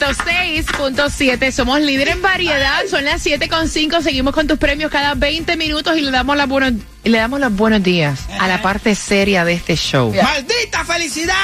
106.7. Somos líder en variedad. Son las 7.5. Seguimos con tus premios cada 20 minutos y le damos, la buenos, le damos los buenos días a la parte seria de este show. ¡Maldita felicidad!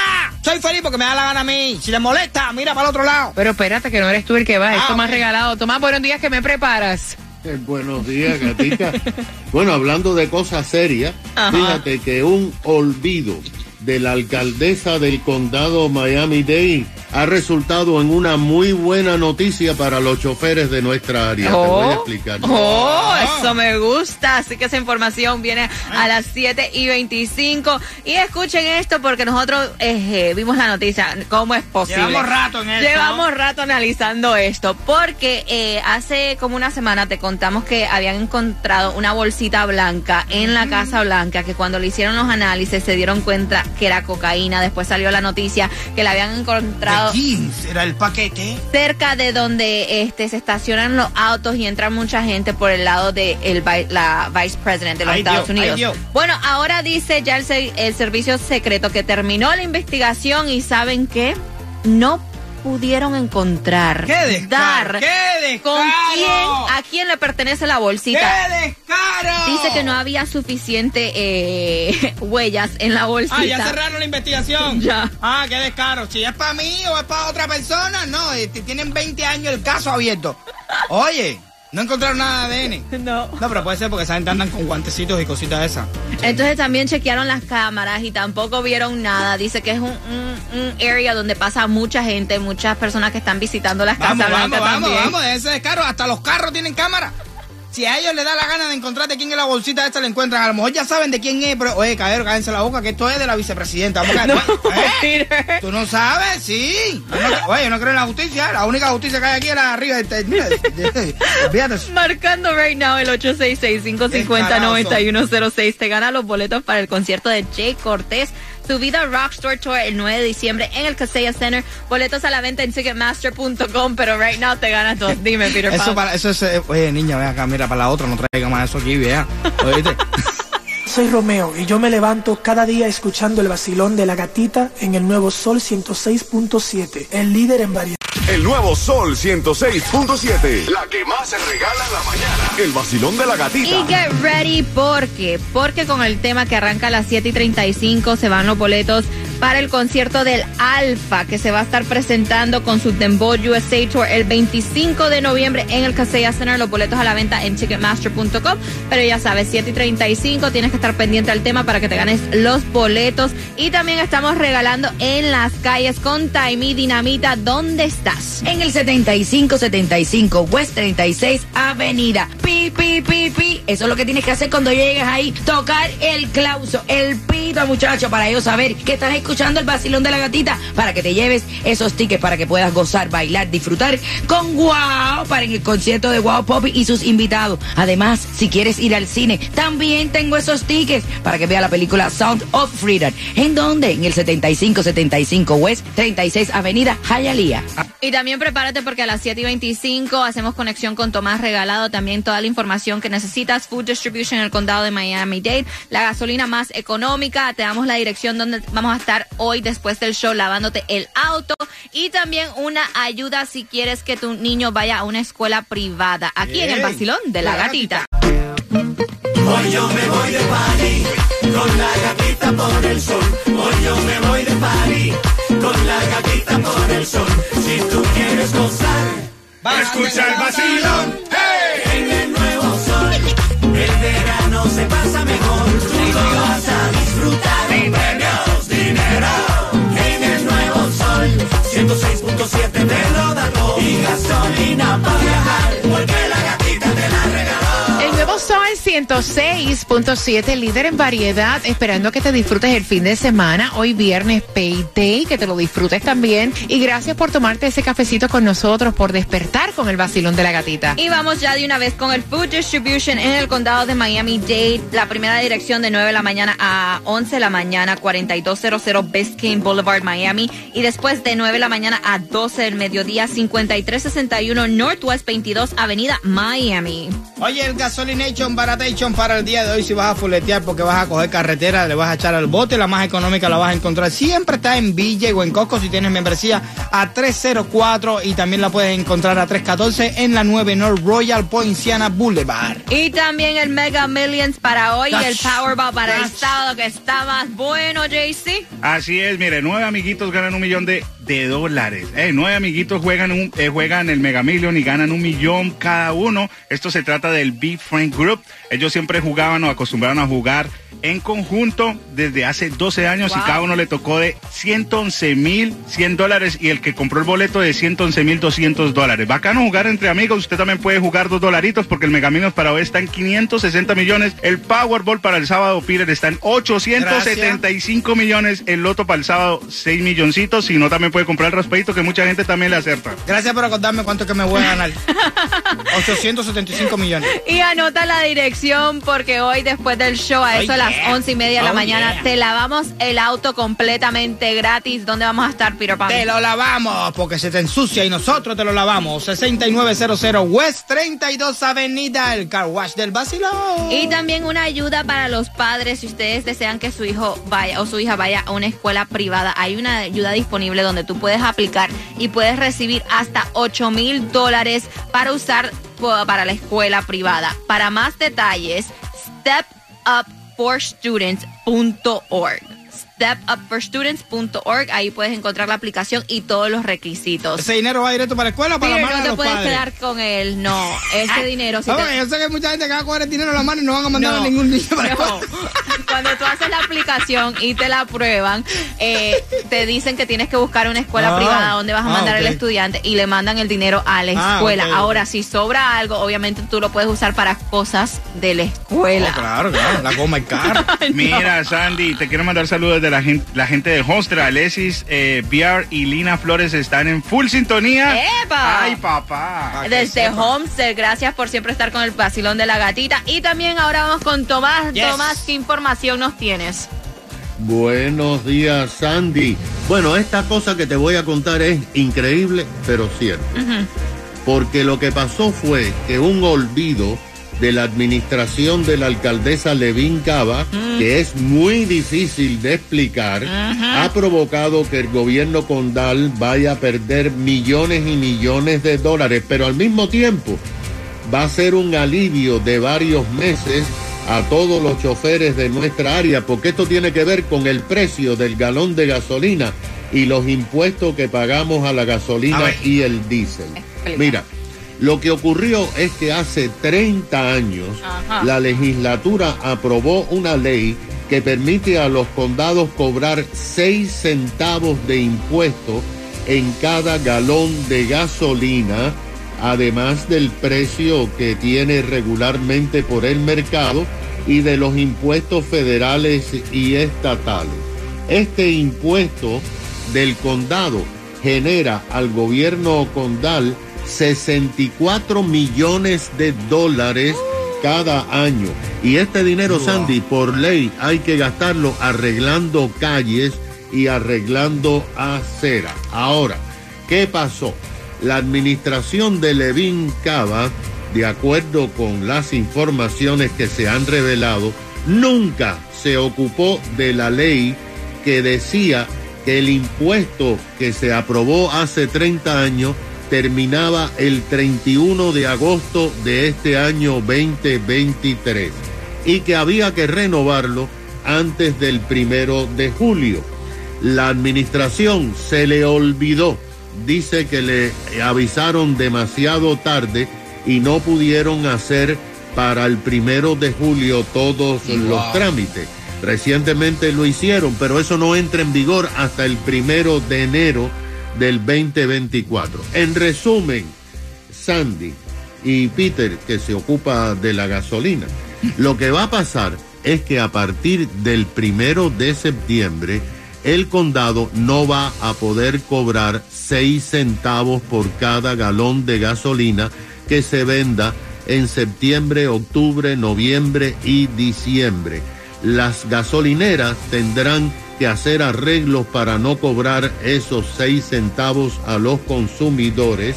Soy feliz porque me da la gana a mí. Si le molesta, mira para el otro lado. Pero espérate, que no eres tú el que va. Esto Ah, me has ok. regalado. Tomás, buenos días, que me preparas. Eh, buenos días, gatita. bueno, hablando de cosas serias, fíjate que un olvido de la alcaldesa del condado Miami-Dade ha resultado en una muy buena noticia para los choferes de nuestra área. Te voy a explicar. Oh, eso me gusta. Así que esa información viene a las 7 y 25. Y escuchen esto porque nosotros eh, vimos la noticia. ¿Cómo es posible? Llevamos rato en esto. Llevamos rato analizando esto. Porque eh, hace como una semana te contamos que habían encontrado una bolsita blanca en la Casa Blanca que cuando le hicieron los análisis se dieron cuenta que era cocaína. Después salió la noticia que la habían encontrado ¿De quién será el paquete? cerca de donde este se estacionan los autos y entra mucha gente por el lado de el, la vice president de los Ay, Estados Dios, Unidos. Bueno, ahora dice ya el, el servicio secreto que terminó la investigación y saben que no pudieron encontrar ¡Qué descaro! dar ¡Qué descaro! con quién a quién le pertenece la ¡Qué bolsita. descaro! Dice que no había suficiente eh, huellas en la bolsita. Ah, ya cerraron la investigación. Ya. Ah, qué descaro. Si es para mí o es para otra persona, no. este, tienen 20 años el caso abierto. Oye, no encontraron nada de ADN. No. No, pero puede ser porque esa gente andan con guantecitos y cositas esas. Entonces también chequearon las cámaras y tampoco vieron nada. Dice que es un, un, un area donde pasa mucha gente, muchas personas que están visitando las Vamos, casas vamos, blancas vamos, también. vamos, ese descaro. Hasta los carros tienen cámara. Si a ellos les da la gana de encontrar de quién es la bolsita esta, la encuentran. A lo mejor ya saben de quién es, pero oye, caballero, cállense la boca, que esto es de la vicepresidenta. Vamos a ¿Eh? Peter. ¿Tú no sabes? Sí. Yo no- oye, yo no creo en la justicia. La única justicia que hay aquí es la arriba. Este, mira, Olvídate. Marcando right now el 866-550-9106. Te gana los boletos para el concierto de Jay Cortés. Su vida Rockstar Tour el 9 de diciembre en el Casella Center. Boletos a la venta en Ticketmaster.com. Pero right now te ganas dos. Dime, Peter Eso, para, eso es. eh, Oye, niña, ven acá, mira para la otra. No traiga más eso aquí, vea. Oíste. Soy Romeo y yo me levanto cada día escuchando el vacilón de la gatita en el nuevo Sol 106.7, el líder en variedad. El nuevo Sol 106.7. La que más se regala en la mañana. El vacilón de la gatita. Y get ready porque, porque con el tema que arranca a las 7 y 35 se van los boletos para el concierto del Alfa que se va a estar presentando con su Dembow USA Tour el 25 de noviembre en el Casella Center. Los boletos a la venta en Ticketmaster.com. Pero ya sabes, 7 y 35 tienes que estar pendiente al tema para que te ganes los boletos. Y también estamos regalando en las calles con Taimi Dinamita. ¿Dónde estás? En el 7575 West 36 Avenida. Pi, pi, pi, pi. Eso es lo que tienes que hacer cuando llegues ahí. Tocar el clauso, el pito, muchacho, para ellos saber que estás escuchando el vacilón de la gatita. Para que te lleves esos tickets para que puedas gozar, bailar, disfrutar con Wow para en el concierto de Wow Poppy y sus invitados. Además, si quieres ir al cine, también tengo esos tickets para que vea la película Sound of Freedom. ¿En dónde? En el 7575 West 36 Avenida Hialeah. Y también prepárate porque a las 7 y 25 hacemos conexión con Tomás Regalado. También toda la información que necesitas. Food Distribution en el condado de Miami-Dade. La gasolina más económica. Te damos la dirección donde vamos a estar hoy después del show lavándote el auto. Y también una ayuda si quieres que tu niño vaya a una escuela privada. Aquí en el Ey, Basilón de la la Gatita. Hoy yo me voy de party con la gatita por el sol. Hoy yo me voy de party con la gatita por el sol. Si tú quieres gozar, escucha el vacilón. ¡Hey! 106.7, líder en variedad, esperando que te disfrutes el fin de semana. Hoy viernes Payday, que te lo disfrutes también. Y gracias por tomarte ese cafecito con nosotros, por despertar con el vacilón de la gatita. Y vamos ya de una vez con el Food Distribution en el condado de Miami-Dade. La primera dirección de 9 de la mañana a 11 de la mañana, 4200 Biscayne Boulevard, Miami. Y después de 9 de la mañana a 12 del mediodía, 5361 Northwest 22 Avenida, Miami. Oye, el Gasolination Baratation para el día de hoy, si vas a fuletear porque vas a coger carretera, le vas a echar al bote, la más económica la vas a encontrar. Siempre está en Villa o en Coco si tienes membresía a 304 y también la puedes encontrar a 314 en la 9 North Royal Poinciana Boulevard. Y también el Mega Millions para hoy, Gosh. el Powerball para el sábado que está más bueno, JC. Así es, mire, nueve amiguitos ganan un millón de, de dólares. Eh, nueve amiguitos juegan, un, eh, juegan el Mega Million y ganan un millón cada uno. Esto se trata del Big Friend Group. Ellos siempre jugaban o acostumbraron a jugar en conjunto desde hace 12 años y cada uno le tocó de 111 mil 100 dólares y el que compró el boleto de 111 mil 200 dólares. Bacano jugar entre amigos. Usted también puede jugar dos dolaritos porque el Mega Millions para hoy está en 560 millones. El Powerball para el sábado, Peter, está en 875 millones. El Loto para el sábado, 6 milloncitos. Si no, también puede comprar el raspadito que mucha gente también le acerta. Gracias por acordarme cuánto que me voy a ganar. 875 millones. Y anota la dirección porque hoy después del show a eso Oh, a las yeah. once y media de la Oh, mañana yeah. te lavamos el auto completamente gratis. ¿Dónde vamos a estar, Peter Pan? Te lo lavamos porque se te ensucia y nosotros te lo lavamos. 6900 West 32 Avenida, el car wash del Basilón. Y también una ayuda para los padres si ustedes desean que su hijo vaya o su hija vaya a una escuela privada. Hay una ayuda disponible donde tú puedes aplicar y puedes recibir hasta 8 mil dólares para usar para la escuela privada. Para más detalles, stepupforstudents.org. Stepupforstudents.org. Ahí puedes encontrar la aplicación y todos los requisitos. ¿Ese dinero va directo para la escuela o para Peter, la mano no de te los puedes padres? quedar con él, no. Ese dinero, si Vamos, te- yo sé que mucha gente que va a coger el dinero en la mano y no van a mandar No, a ningún niño para la no. escuela. Cuando tú haces la aplicación y te la aprueban, eh, te dicen que tienes que buscar una escuela Ah. privada donde vas a Ah, mandar al estudiante y le mandan el dinero a la Ah, escuela. Ahora, si sobra algo, obviamente tú lo puedes usar para cosas de la escuela. Oh, claro, claro, la goma el carro. Mira, Sandy, te quiero mandar saludos de la gente, la gente de Hostra, Alexis, eh, VR y Lina Flores están en full sintonía. ¡Epa! Ay, papá. Desde. Homestead, gracias por siempre estar con el vacilón de la gatita. Y también ahora vamos con Tomás. Yes. Tomás, ¿qué información nos tienes? Buenos días, Sandy. Bueno, esta cosa que te voy a contar es increíble, pero cierto. Porque lo que pasó fue que un olvido de la administración de la alcaldesa Levin Cava, que es muy difícil de explicar, ha provocado que el gobierno condal vaya a perder millones y millones de dólares, pero al mismo tiempo va a ser un alivio de varios meses a todos los choferes de nuestra área, porque esto tiene que ver con el precio del galón de gasolina y los impuestos que pagamos a la gasolina y el diésel. Mira, lo que ocurrió es que hace 30 años Ajá. la legislatura aprobó una ley que permite a los condados cobrar 6 centavos de impuesto en cada galón de gasolina, además del precio que tiene regularmente por el mercado y de los impuestos federales y estatales. Este impuesto del condado genera al gobierno condal 64 millones de dólares cada año. Y este dinero, Sandy, por ley hay que gastarlo arreglando calles y arreglando acera. Ahora, ¿qué pasó? La administración de Levin Cava, de acuerdo con las informaciones que se han revelado, nunca se ocupó de la ley que decía que el impuesto que se aprobó hace 30 años terminaba el 31 de agosto de este año 2023 y que había que renovarlo antes del primero de julio. La administración se le olvidó. Dice que le avisaron demasiado tarde y no pudieron hacer para el primero de julio todos los trámites. Recientemente lo hicieron, pero eso no entra en vigor hasta el primero de enero del 2024. En resumen, Sandy y Peter, que se ocupa de la gasolina, lo que va a pasar es que a partir del primero de septiembre, el condado no va a poder cobrar seis centavos por cada galón de gasolina que se venda en septiembre, octubre, noviembre y diciembre. Las gasolineras tendrán que hacer arreglos para no cobrar esos seis centavos a los consumidores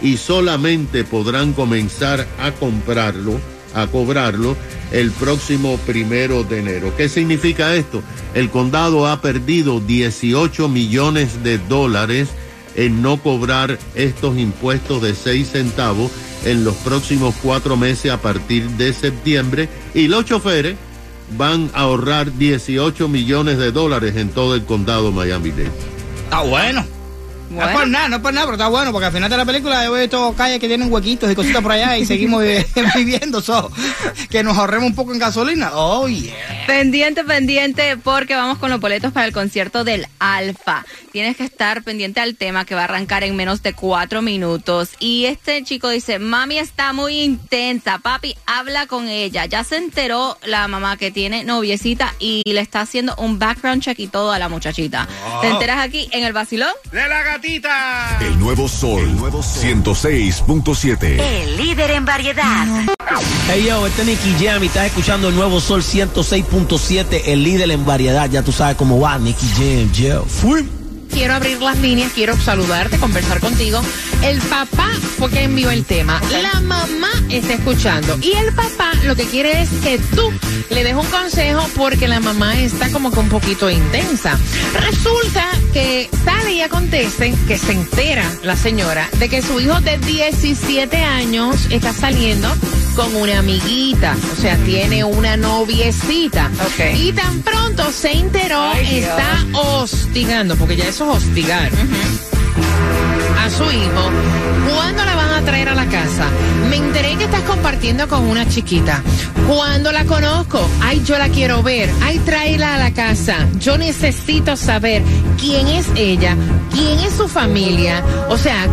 y solamente podrán comenzar a comprarlo, a cobrarlo el próximo primero de enero. ¿Qué significa esto? El condado ha perdido 18 millones de dólares en no cobrar estos impuestos de 6 centavos en los próximos cuatro meses a partir de septiembre y los choferes van a ahorrar 18 millones de dólares en todo el condado Miami-Dade. Está bueno. No es por nada, no por nada, pero está bueno, porque al final de la película yo he visto calles que tienen huequitos y cositas por allá y seguimos viviendo, so, que nos ahorremos un poco en gasolina. Oh, yeah. Pendiente, pendiente, porque vamos con los boletos para el concierto del Alfa. Tienes que estar pendiente al tema que va a arrancar en menos de cuatro minutos. Y este chico dice, mami está muy intensa, papi, habla con ella. Ya se enteró la mamá que tiene noviecita y le está haciendo un background check y todo a la muchachita. ¿Te enteras aquí en el vacilón? De la gatita. El nuevo sol, el nuevo 106.7. El líder en variedad. Hey yo, este es Nicky Jam y estás escuchando el nuevo Sol 106.7, el líder en variedad. Ya tú sabes cómo va, Nicky Jam, yo. Fui. Quiero abrir las líneas, quiero saludarte, conversar contigo. El papá fue quien envió el tema. La mamá está escuchando. Y el papá lo que quiere es que tú le des un consejo porque la mamá está como que un poquito intensa. Resulta que sale y acontece que se entera la señora de que su hijo de 17 años está saliendo con una amiguita, o sea, tiene una noviecita. Ok. Y tan pronto se enteró, Ay, Dios. está hostigando, porque ya eso hostigar. A su hijo, ¿cuándo la van a traer a la casa? Me enteré que estás compartiendo con una chiquita. ¿Cuándo la conozco? Ay, yo la quiero ver. Ay, tráela a la casa. Yo necesito saber quién es ella, quién es su familia. O sea,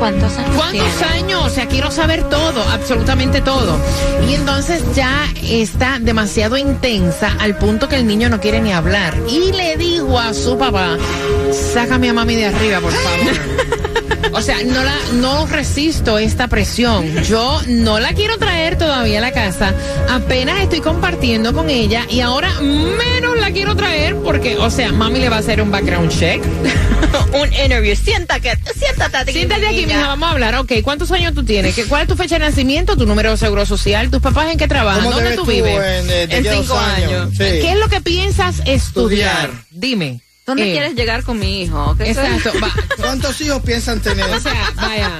¿Cuántos años ¿Cuántos tiene? años? O sea, quiero saber todo, absolutamente todo. Y entonces ya está demasiado intensa al punto que el niño no quiere ni hablar. Y le dijo a su papá, sácame a mami de arriba, por favor. O sea, no la, no resisto esta presión. Yo no la quiero traer todavía a la casa. Apenas estoy compartiendo con ella y ahora menos la quiero traer porque, o sea, mami le va a hacer un background check. un interview. Siéntate, siéntate aquí. Siéntate aquí, mija, vamos a hablar. Ok, ¿cuántos años tú tienes? ¿Qué- ¿Cuál es tu fecha de nacimiento? ¿Tu número de seguro social? ¿Tus papás en qué trabajan? ¿Cómo te ¿Dónde tú vives? en, eh, En cinco años. Sí. ¿Qué es lo que piensas estudiar? Estudiar. Dime. ¿Dónde Eh, quieres llegar con mi hijo? ¿Qué Exacto. va- ¿Cuántos hijos piensan tener? o sea, vaya.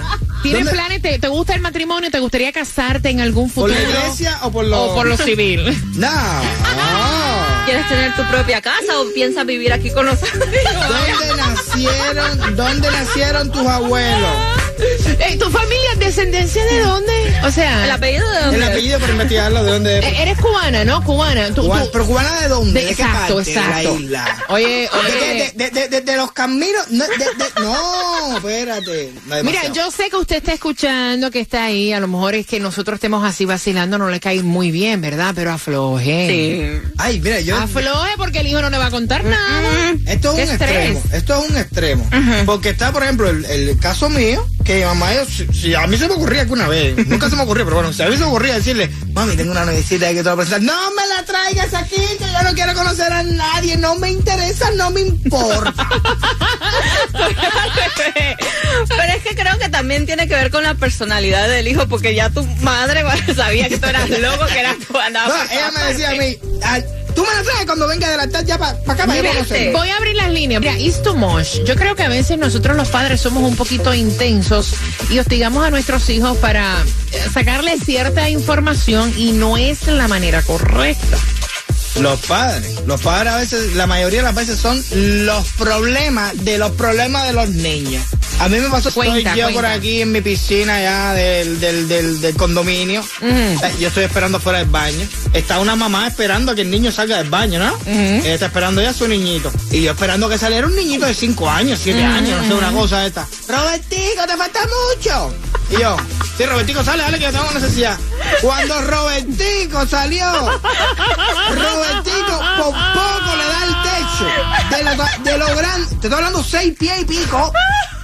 ¿Tienes ¿Dónde- planes? Te, te gusta el matrimonio? ¿Te gustaría casarte en algún ¿Por futuro? la iglesia o por lo, O por lo civil. No. ¿Quieres tener tu propia casa o piensas vivir aquí con nosotros? ¿Dónde nacieron, dónde nacieron tus abuelos? Eh, ¿Tu familia es descendencia de dónde? O sea, ¿El apellido de dónde? El apellido para investigarlo, ¿de dónde es? eh, eres cubana, ¿no? Cubana. Tú- ¿Pero cubana de dónde? de- ¿De qué exacto, parte exacto. de la isla? Oye, ¿De, oye. de, de- de- de los caminos? No, de- de- no espérate. No, Mira, yo sé que usted está escuchando, que está ahí. A lo mejor es que nosotros estemos así vacilando, no le cae muy bien, ¿verdad? Pero afloje. Sí. Ay, mira, yo... Afloje porque el hijo no le va a contar nada. Esto ¿Qué es un estrés? extremo. Esto es un extremo. Porque está, por ejemplo, el, el caso mío, que mi mamá, si, si a mí se me ocurría que una vez, nunca se me ocurrió, pero bueno, si a mí se me ocurría decirle, mami, tengo una novicita que te voy a presentar, no me la traigas aquí, que yo no quiero conocer a nadie, no me interesa, no me importa. Pero es que creo que también tiene que ver con la personalidad del hijo, porque ya tu madre bueno, sabía que tú eras loco, que eras tú andabas. No, ella me decía a mí, "Ay, tú me la traes cuando venga de la tarde ya para acá para Mira, conocer. voy a abrir las líneas. Mira, it's too much. Yo creo que a veces nosotros los padres somos un poquito intensos y hostigamos a nuestros hijos para eh, sacarles cierta información y no es la manera correcta. Los padres. Los padres a veces, la mayoría de las veces son los problemas de los problemas de los niños. A mí me pasó, Cuenta, estoy yo por aquí en mi piscina ya del, del, del, del condominio. Eh, Yo estoy esperando fuera del baño. Está una mamá esperando a que el niño salga del baño, ¿no? Ella está esperando ya a su niñito. Y yo esperando que saliera un niñito de 5 años, 7 años, no sé, una cosa esta. Robertico, te falta mucho. Y yo, sí, Robertico, sale, dale que yo tengo necesidad. Cuando Robertico salió, Robertico por poco le da el techo. De lo, de lo grande, te estoy hablando 6 pies y pico.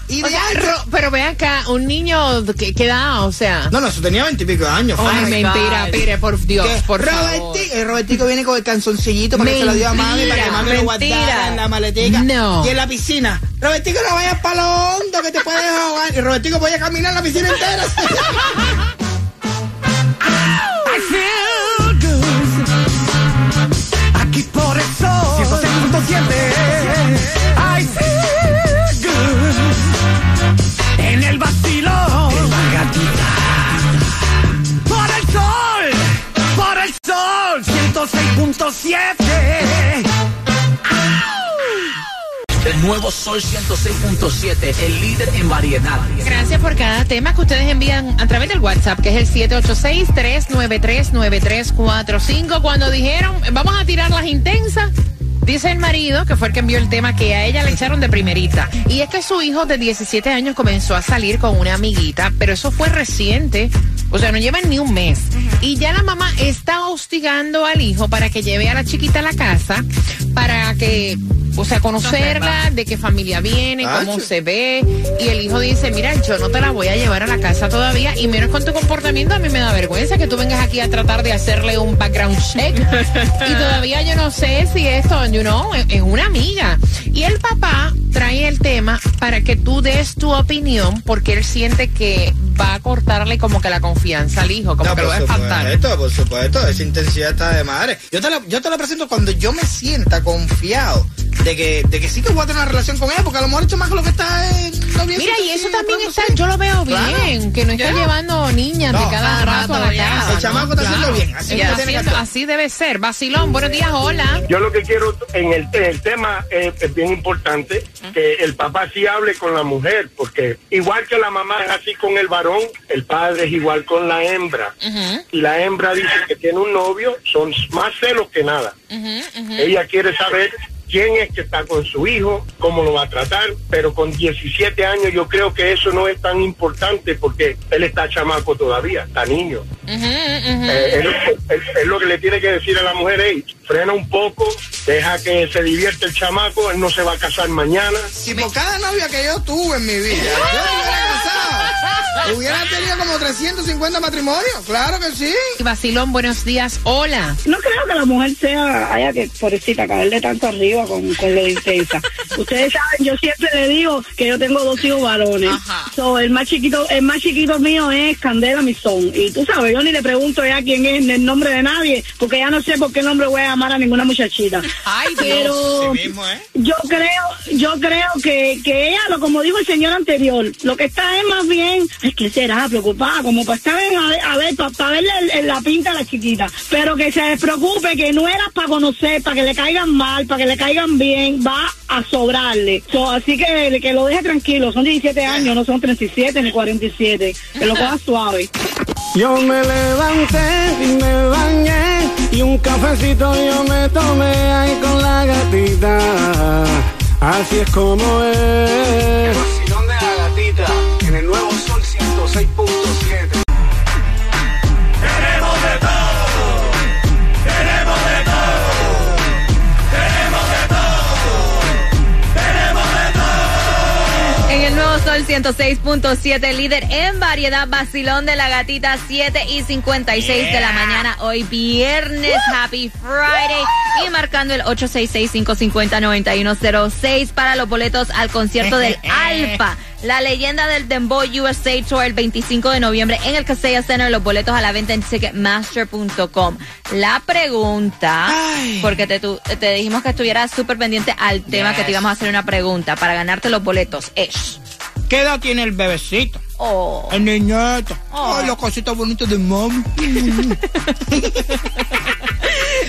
Y O de sea, ancho. Ro- pero ve acá, un niño que, que edad, o sea. No, no, eso tenía 20 y pico de años. Ay, mentira, pire, por Dios, Que por favor. Robertico, el Robertico viene con el canzoncillito para que se lo dio a mami, para que mami lo Mentira, guardara en la maletica. No. Y en la piscina. Robertico, no vayas para lo hondo que te puedes ahogar. Y Robertico podía caminar la piscina entera. Sol 106.7, el líder en variedad. Gracias por cada tema que ustedes envían a través del WhatsApp, que es el 786-393-9345. Cuando dijeron, vamos a tirar las intensas, dice el marido, que fue el que envió el tema, que a ella le echaron de primerita. Y es que su hijo de 17 años comenzó a salir con una amiguita, pero eso fue reciente. O sea, no llevan ni un mes. Y ya la mamá está hostigando al hijo para que lleve a la chiquita a la casa, para que, o sea, conocerla, de qué familia viene, cómo Acho. se ve. Y el hijo dice, mira, yo no te la voy a llevar a la casa todavía, y menos con tu comportamiento, a mí me da vergüenza que tú vengas aquí a tratar de hacerle un background check. y todavía yo no sé si esto, you know, es una amiga. Y el papá trae el tema para que tú des tu opinión, porque él siente que va a cortarle como que la confianza al hijo, como No, que lo va a por espantar. supuesto, por supuesto, esa intensidad está de madre. Yo te, la, yo te la presento cuando yo me sienta confiado de que, de que sí que voy a tener una relación con ella, porque a lo mejor el chamaco lo que está Mira, y eso también está, yo lo veo Claro. bien, que no está llevando niñas de No, cada cada rato a la casa. El chamaco está haciendo bien, así debe ser. Vacilón, buenos días, hola. Yo lo que quiero en el, en el tema eh, es bien importante que el papá sí hable con la mujer, porque igual que la mamá es así con el varón, el padre es igual con la hembra. Y la hembra dice que tiene un novio, son más celos que nada. Ella quiere saber quién es que está con su hijo, cómo lo va a tratar, pero con 17 años yo creo que eso no es tan importante porque él está chamaco todavía, está niño. Eh, él, él- él lo que le tiene que decir a la mujer es, frena un poco, deja que se divierta el chamaco, él no se va a casar mañana. Si por cada novia que yo tuve en mi vida, yo me hubiera casado, hubiera tenido como 350 matrimonios, claro que sí. Vacilón, buenos días, hola. No creo que la mujer sea, haya que, pobrecita, caerle tanto arriba con, con lo intensa. Ustedes saben, yo siempre le digo que yo tengo dos hijos varones. So, el más chiquito, el más chiquito mío es Candela Misón. Y tú sabes, yo ni le pregunto ya quién es el nombre de nadie, porque ya no sé por qué nombre voy a llamar a ninguna muchachita. Ay, Pero Sí mismo, ¿eh? yo creo, yo creo que, que ella, lo como dijo el señor anterior, lo que está es más bien, ay, ¿qué será? Preocupada, como para estar en- a ver, para, verle la pinta a la chiquita. Pero que se despreocupe, que no era para conocer, para que le caigan mal, para que le caigan bien, va a sobrarle. So, así que, que lo deje tranquilo, son 17 años, no son 37 ni 47, que lo coja suave. Yo me levanté y me bañé y un cafecito yo me tomé ahí con la gatita. Así es como es. 106.7. Tenemos de todo, tenemos de todo, tenemos de todo, tenemos de todo. En el nuevo Sol 106.7, líder en variedad, vacilón de la gatita, 7 y 56 de la mañana, hoy viernes, Happy Friday, y marcando el 866-550-9106 para los boletos al concierto del Alfa, la leyenda del Dembow USA Tour el 25 de noviembre en el Casella Center, los boletos a la venta en Ticketmaster.com. La pregunta, porque te, tu- te dijimos que estuvieras súper pendiente al tema que te íbamos a hacer una pregunta para ganarte los boletos, es... ¿Qué edad tiene el bebecito? Oh. El niñito. Ay, los cositos bonitos de mom.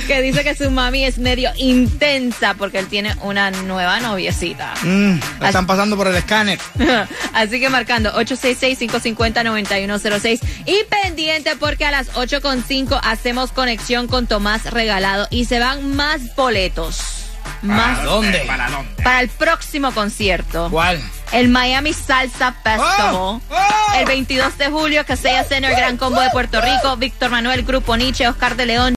que dice que su mami es medio intensa porque él tiene una nueva noviecita. Mm, la están pasando por el escáner. Así que marcando 866-550-9106 y pendiente porque a las 8.5 hacemos conexión con Tomás Regalado y se van más boletos. Más dónde? ¿Para dónde? para el próximo concierto. ¿Cuál? El Miami Salsa Festival. El 22 de julio, Casella Center, Gran Combo de Puerto Rico, Víctor Manuel, Grupo Nietzsche, Oscar de León.